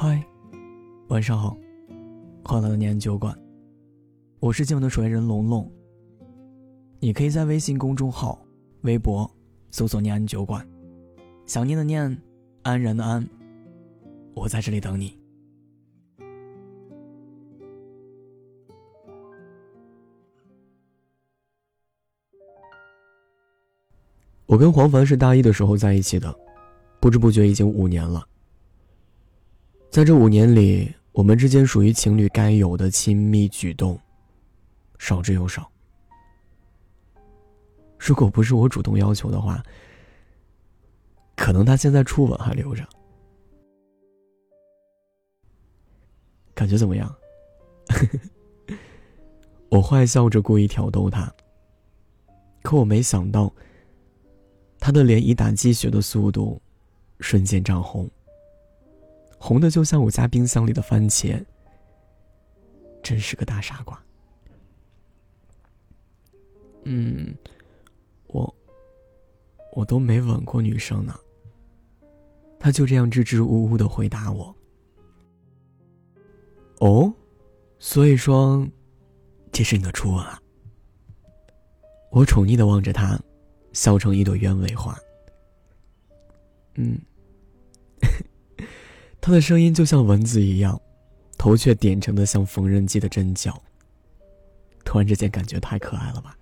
嗨，晚上好，欢迎来到念安酒馆，我是今晚的守夜人龙龙。你可以在微信公众号、微博搜索“念安酒馆”，想念的念，安然的安，我在这里等你。我跟黄凡是大一的时候在一起的，不知不觉已经五年了。在这五年里，我们之间属于情侣该有的亲密举动，少之又少。如果不是我主动要求的话，可能他现在初吻还留着。感觉怎么样？我坏笑着故意挑逗他，可我没想到，他的脸以打鸡血的速度，瞬间涨红。红的就像我家冰箱里的番茄，真是个大傻瓜。嗯，我我都没吻过女生呢。他就这样支支吾吾的回答我。哦，所以说，这是你的初吻啊？我宠溺的望着他，笑成一朵鸢尾花。嗯。他的声音就像蚊子一样，头却点成的像缝纫机的针脚。突然之间感觉太可爱了吧？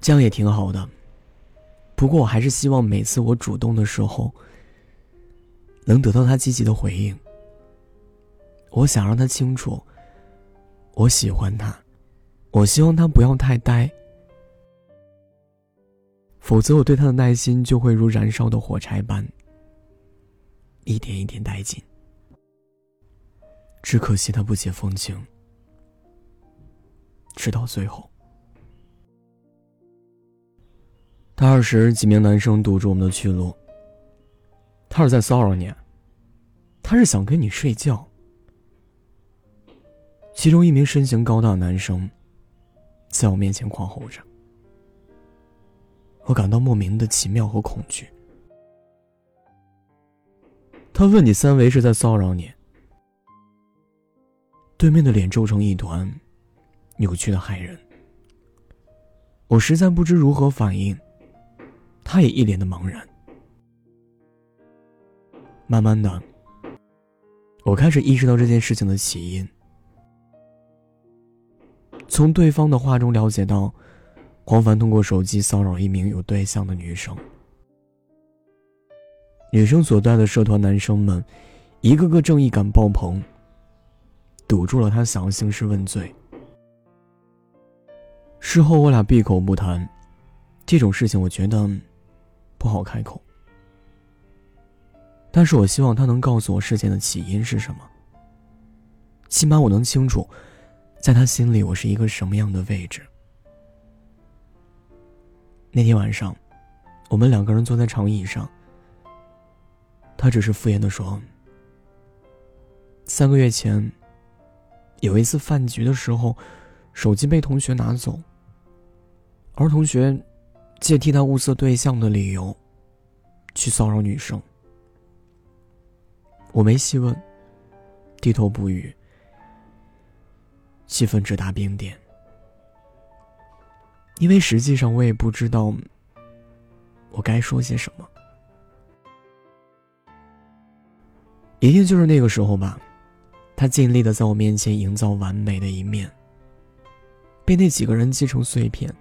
这样也挺好的。不过我还是希望每次我主动的时候，能得到他积极的回应。我想让他清楚，我喜欢他，我希望他不要太呆，否则我对他的耐心就会如燃烧的火柴般。一点一点殆尽，只可惜他不解风情，直到最后。大二时，几名男生堵住我们的去路。他是在骚扰你，他是想跟你睡觉。其中一名身形高大的男生，在我面前狂吼着，我感到莫名的奇妙和恐惧。他问你三维是在骚扰你。对面的脸皱成一团，扭曲的骇人。我实在不知如何反应，他也一脸的茫然。慢慢的，我开始意识到这件事情的起因。从对方的话中了解到，黄凡通过手机骚扰一名有对象的女生。女生所在的社团，男生们一个个正义感爆棚，堵住了他想要兴师问罪。事后我俩闭口不谈，这种事情我觉得不好开口。但是我希望他能告诉我事件的起因是什么，起码我能清楚，在他心里我是一个什么样的位置。那天晚上，我们两个人坐在长椅上。他只是敷衍的说：“三个月前，有一次饭局的时候，手机被同学拿走。而同学借替他物色对象的理由，去骚扰女生。我没细问，低头不语，气氛直达冰点。因为实际上我也不知道，我该说些什么。”一定就是那个时候吧，他尽力的在我面前营造完美的一面，被那几个人击成碎片。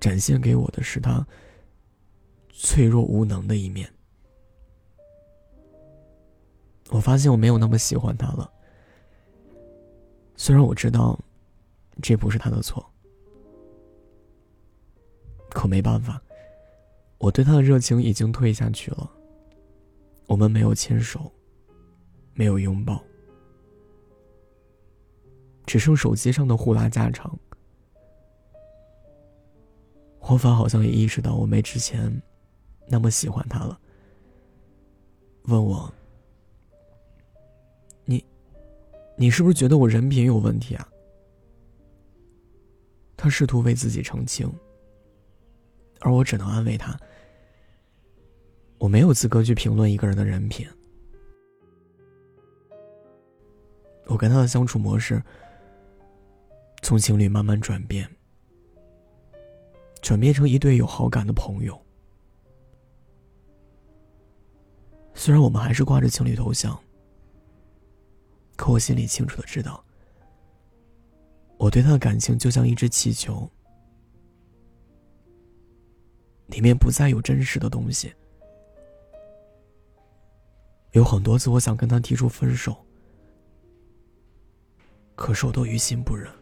展现给我的是他脆弱无能的一面。我发现我没有那么喜欢他了，虽然我知道这不是他的错，可没办法，我对他的热情已经退下去了。我们没有牵手，没有拥抱，只剩手机上的互拉家常。黄凡好像也意识到我没之前那么喜欢他了，问我：“你，你是不是觉得我人品有问题啊？”他试图为自己澄清，而我只能安慰他。我没有资格去评论一个人的人品。我跟他的相处模式，从情侣慢慢转变，转变成一对有好感的朋友。虽然我们还是挂着情侣头像，可我心里清楚的知道，我对他的感情就像一只气球，里面不再有真实的东西。有很多次，我想跟他提出分手。可是我都于心不忍，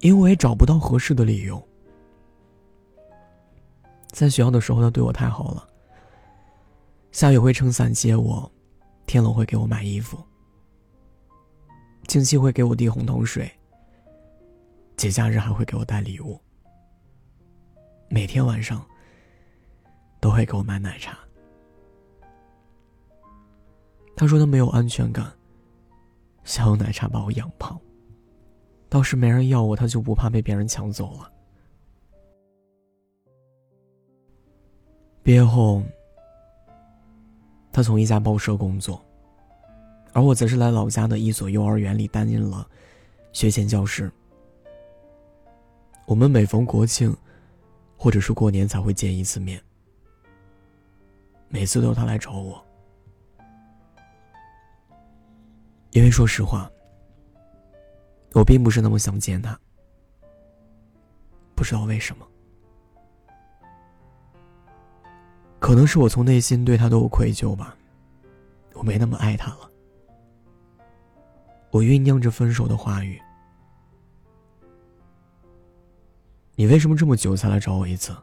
因为找不到合适的理由。在学校的时候，他对我太好了。下雨会撑伞接我，天冷会给我买衣服，近期会给我递红糖水，节假日还会给我带礼物，每天晚上都会给我买奶茶。他说他没有安全感。想用奶茶把我养胖。倒是没人要我，他就不怕被别人抢走了。毕业后，他从一家报社工作，而我则是来老家的一所幼儿园里担任了学前教师。我们每逢国庆，或者是过年才会见一次面，每次都是他来找我。因为说实话，我并不是那么想见他。不知道为什么，可能是我从内心对他都有愧疚吧，我没那么爱他了。我酝酿着分手的话语，你为什么这么久才来找我一次？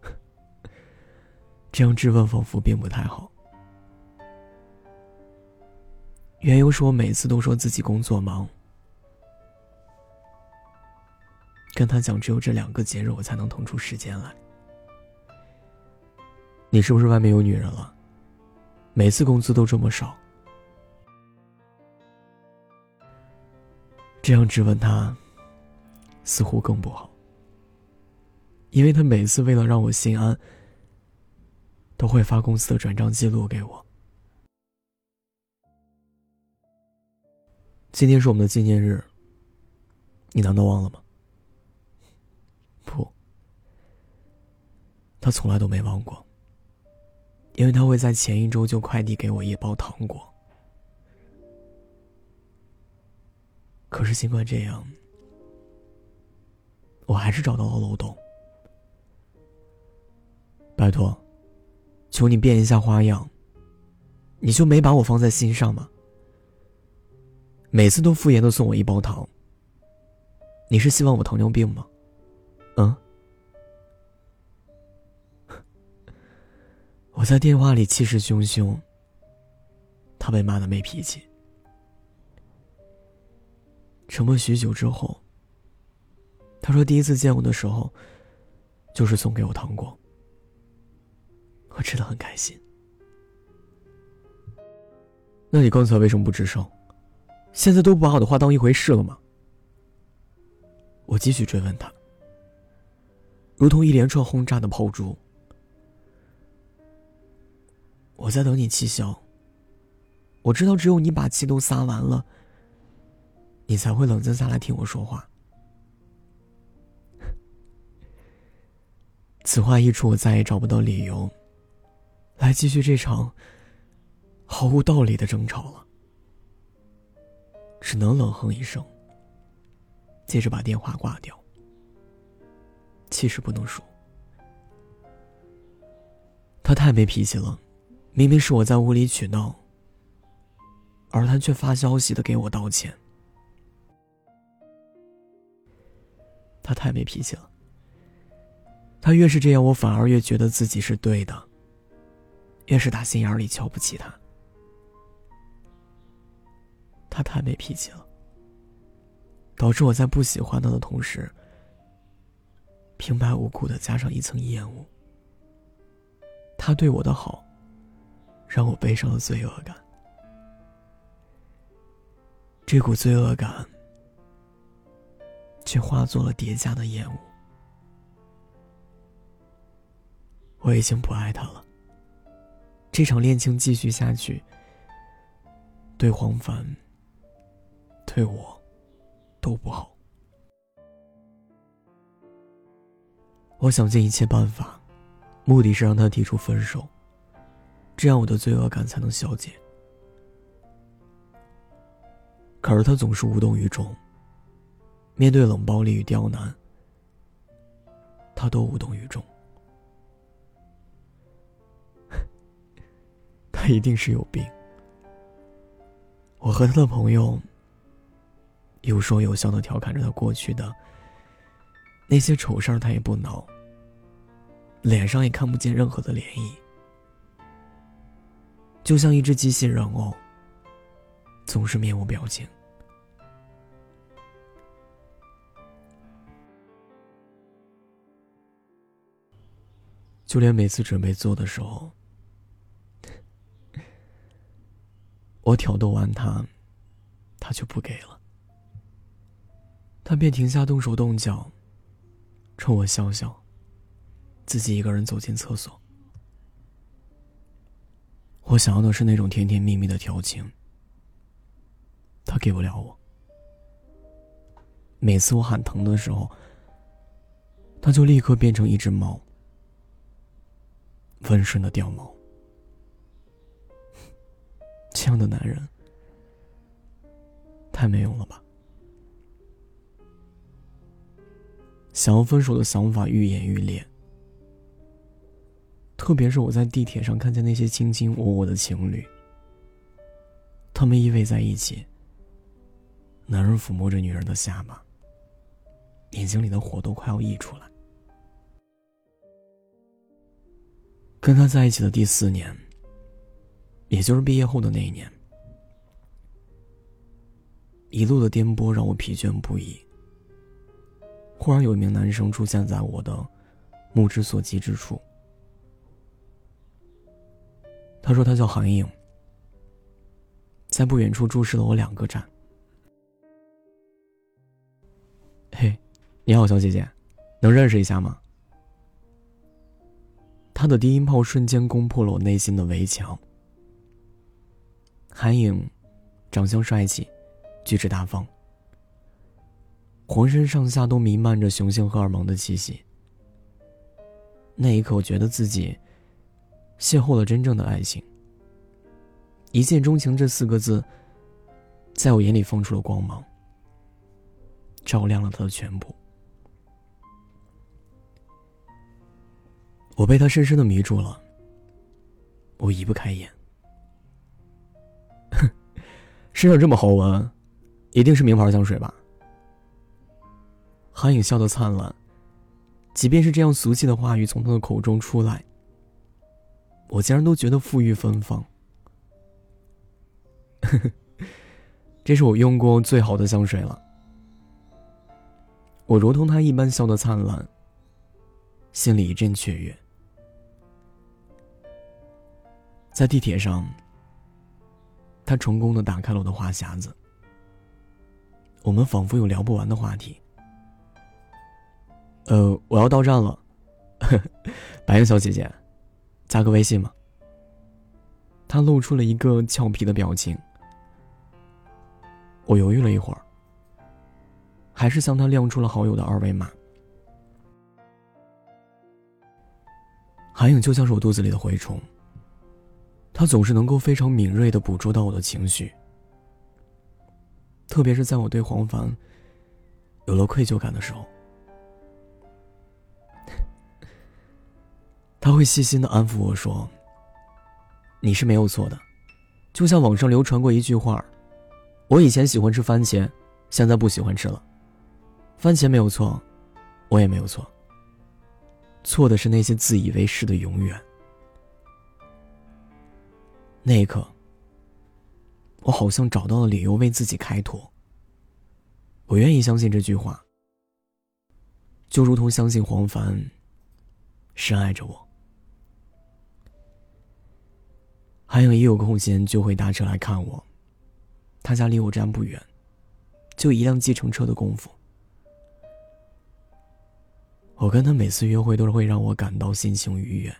这样质问仿佛并不太好。缘由是我每次都说自己工作忙，跟他讲只有这两个节日我才能腾出时间来。你是不是外面有女人了？每次工资都这么少，这样质问他，似乎更不好，因为他每次为了让我心安，都会发公司的转账记录给我。今天是我们的纪念日，你难道忘了吗？不，他从来都没忘过，因为他会在前一周就快递给我一包糖果。可是尽管这样，我还是找到了漏洞。拜托，求你变一下花样，你就没把我放在心上吗？每次都敷衍的送我一包糖。你是希望我糖尿病吗？嗯。我在电话里气势汹汹。他被骂的没脾气。沉默许久之后，他说：“第一次见我的时候，就是送给我糖果。我吃的很开心。那你刚才为什么不吱声？”现在都不把我的话当一回事了吗？我继续追问他，如同一连串轰炸的炮竹。我在等你气消。我知道，只有你把气都撒完了，你才会冷静下来听我说话。此话一出，我再也找不到理由来继续这场毫无道理的争吵了。只能冷哼一声，接着把电话挂掉。气势不能输，他太没脾气了。明明是我在无理取闹，而他却发消息的给我道歉。他太没脾气了。他越是这样，我反而越觉得自己是对的。越是打心眼里瞧不起他。太没脾气了，导致我在不喜欢他的同时，平白无故的加上一层厌恶。他对我的好，让我背上了罪恶感。这股罪恶感，却化作了叠加的厌恶。我已经不爱他了。这场恋情继续下去，对黄凡，对我，都不好。我想尽一切办法，目的是让他提出分手，这样我的罪恶感才能消解。可是他总是无动于衷。面对冷暴力与刁难，他都无动于衷。他一定是有病。我和他的朋友有说有笑的调侃着他过去的那些丑事儿，他也不恼，脸上也看不见任何的涟漪，就像一只机器人偶，总是面无表情。就连每次准备做的时候，我挑逗完他，他就不给了。他便停下动手动脚，冲我笑笑，自己一个人走进厕所。我想要的是那种甜甜蜜蜜的调情，他给不了我。每次我喊疼的时候，他就立刻变成一只猫。温顺的掉毛，这样的男人太没用了吧！想要分手的想法愈演愈烈，特别是我在地铁上看见那些卿卿我我的情侣，他们依偎在一起，男人抚摸着女人的下巴，眼睛里的火都快要溢出来。跟他在一起的第四年，也就是毕业后的那一年，一路的颠簸让我疲倦不已。忽然有一名男生出现在我的目之所及之处，他说他叫韩影，在不远处注视了我两个站。嘿，你好，小姐姐，能认识一下吗？他的低音炮瞬间攻破了我内心的围墙。韩影，长相帅气，举止大方，浑身上下都弥漫着雄性荷尔蒙的气息。那一刻，我觉得自己邂逅了真正的爱情。一见钟情这四个字，在我眼里放出了光芒，照亮了他的全部。我被他深深的迷住了，我移不开眼。哼，身上这么好闻，一定是名牌香水吧？韩影笑得灿烂，即便是这样俗气的话语从他的口中出来，我竟然都觉得馥郁芬芳。这是我用过最好的香水了。我如同他一般笑得灿烂，心里一阵雀跃。在地铁上，他成功的打开了我的话匣子。我们仿佛有聊不完的话题。呃，我要到站了，白云小姐姐，加个微信吗？他露出了一个俏皮的表情。我犹豫了一会儿，还是向他亮出了好友的二维码。韩影就像是我肚子里的蛔虫。她总是能够非常敏锐的捕捉到我的情绪，特别是在我对黄凡有了愧疚感的时候，他会细心的安抚我说：“你是没有错的，就像网上流传过一句话，我以前喜欢吃番茄，现在不喜欢吃了。番茄没有错，我也没有错。错的是那些自以为是的永远。”那一刻，我好像找到了理由为自己开脱。我愿意相信这句话，就如同相信黄凡深爱着我。还有一有空闲就会搭车来看我，他家离我站不远，就一辆计程车的功夫。我跟他每次约会都是会让我感到心情愉悦，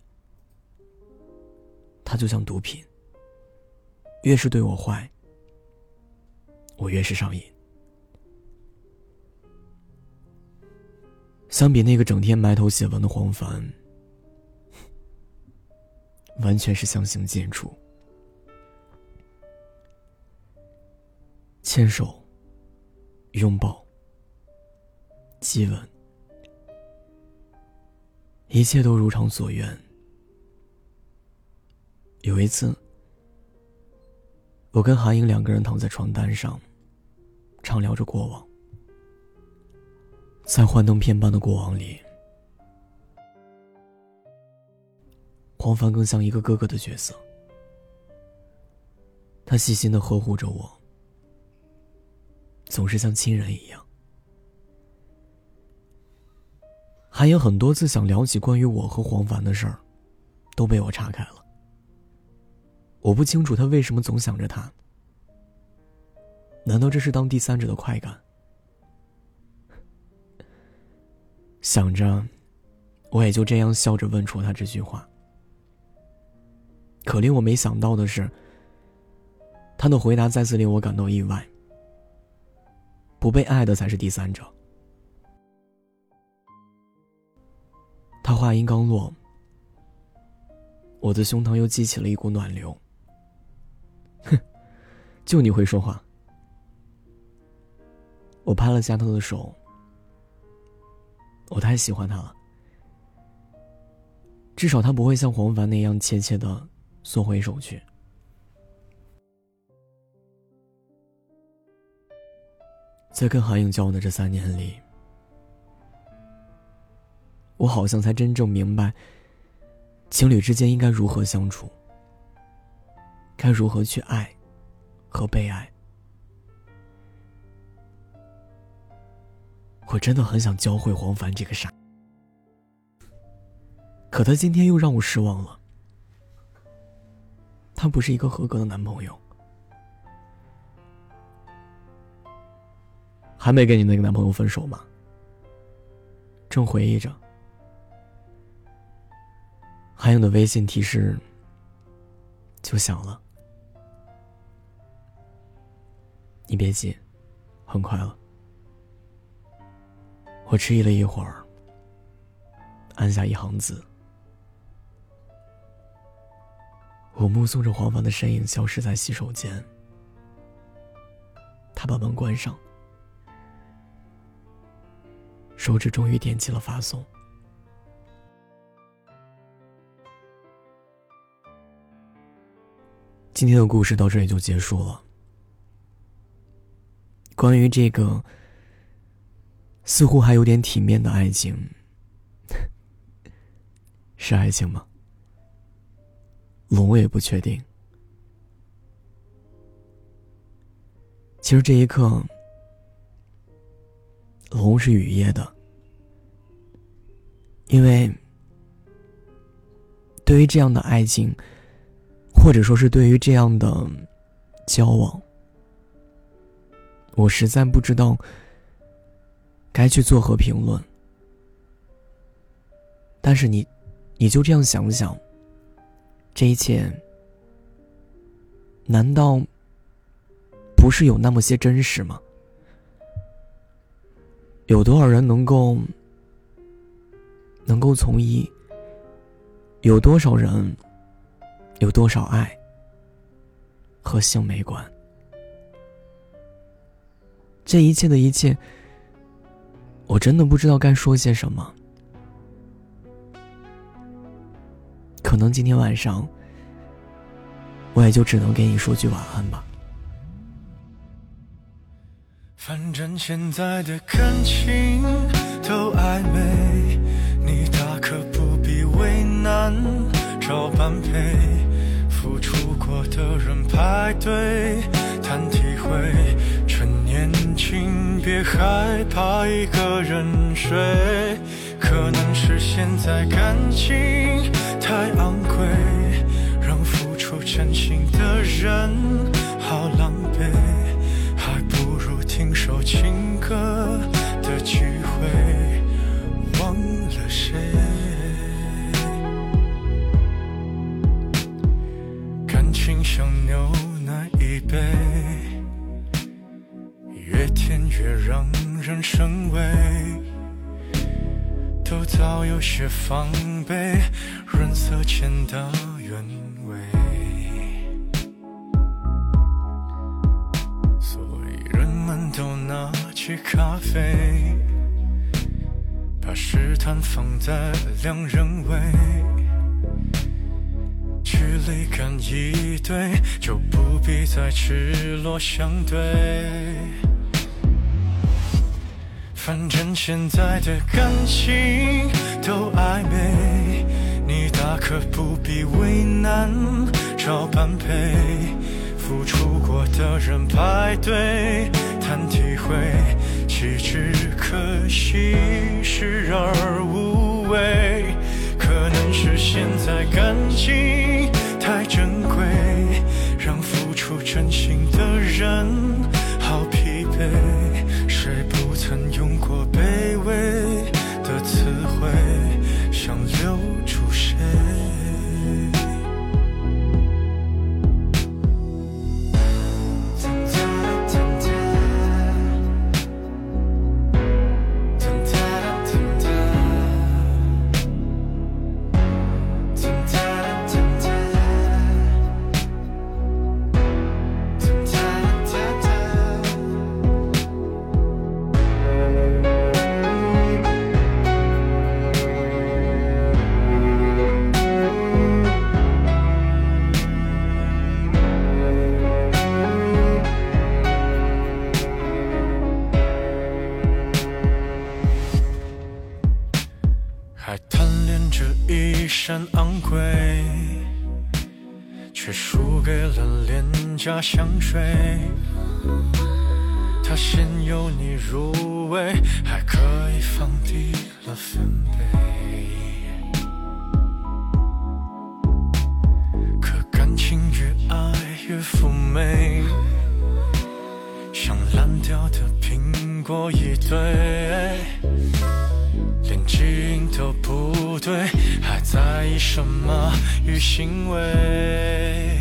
他就像毒品，越是对我坏，我越是上瘾。相比那个整天埋头写文的黄凡，完全是相形见绌。牵手、拥抱、激吻，一切都如常所愿。有一次，我跟韩英两个人躺在床单上，畅聊着过往。在幻灯片般的过往里，黄凡更像一个哥哥的角色。他细心的呵护着我，总是像亲人一样。还有很多次想聊起关于我和黄凡的事儿，都被我岔开了。我不清楚他为什么总想着他，难道这是当第三者的快感？想着，我也就这样笑着问出他这句话。可令我没想到的是，他的回答再次令我感到意外。不被爱的才是第三者。他话音刚落，我的胸膛又激起了一股暖流。哼就你会说话。我拍了下他的手，我太喜欢他了。至少他不会像黄凡那样怯怯的缩回手去。在跟韩颖交往的这三年里，我好像才真正明白，情侣之间应该如何相处，该如何去爱。和被爱，我真的很想教会黄凡这个傻，可他今天又让我失望了。他不是一个合格的男朋友。还没跟你那个男朋友分手吗？正回忆着，韩颖的微信提示就响了。你别急，很快了。我迟疑了一会儿，按下一行字。我目送着黄凡的身影消失在洗手间，他把门关上，手指终于点击了发送。今天的故事到这里就结束了。关于这个似乎还有点体面的爱情，是爱情吗？龙我也不确定。其实这一刻，龙是雨夜的，因为对于这样的爱情，或者说是对于这样的交往。我实在不知道该去做何评论，但是你，你就这样想想，这一切难道不是有那么些真实吗？有多少人能够能够从一？有多少人有多少爱和性没关？这一切的一切，我真的不知道该说些什么。可能今天晚上，我也就只能给你说句晚安吧。反正现在的感情都暧昧，找般配，付出过的人排队谈体会。趁年轻，别害怕一个人睡。可能是现在感情太昂贵，让付出真心的人好狼狈，还不如听首情歌的机会，忘了谁。像牛奶一杯，越甜越让人生畏，都早有些防备，润色前的原味。所以人们都拿起咖啡，把试探放在两人位。距离感一对，就不必再赤裸相对。反正现在的感情都暧昧，你大可不必为难找般配。付出过的人排队谈体会，岂止可惜视而无味。是现在感情太珍贵，让付出真心的人香水。它先由你入味，还可以放低了分贝。可感情越爱越妩媚，像烂掉的苹果一堆。连基因都不对，还在意什么与行为？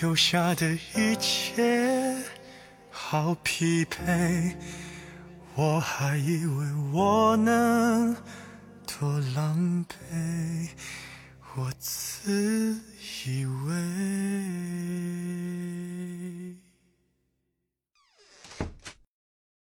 丢下的一切。好疲惫，我还以为我能多狼狈，我自以为。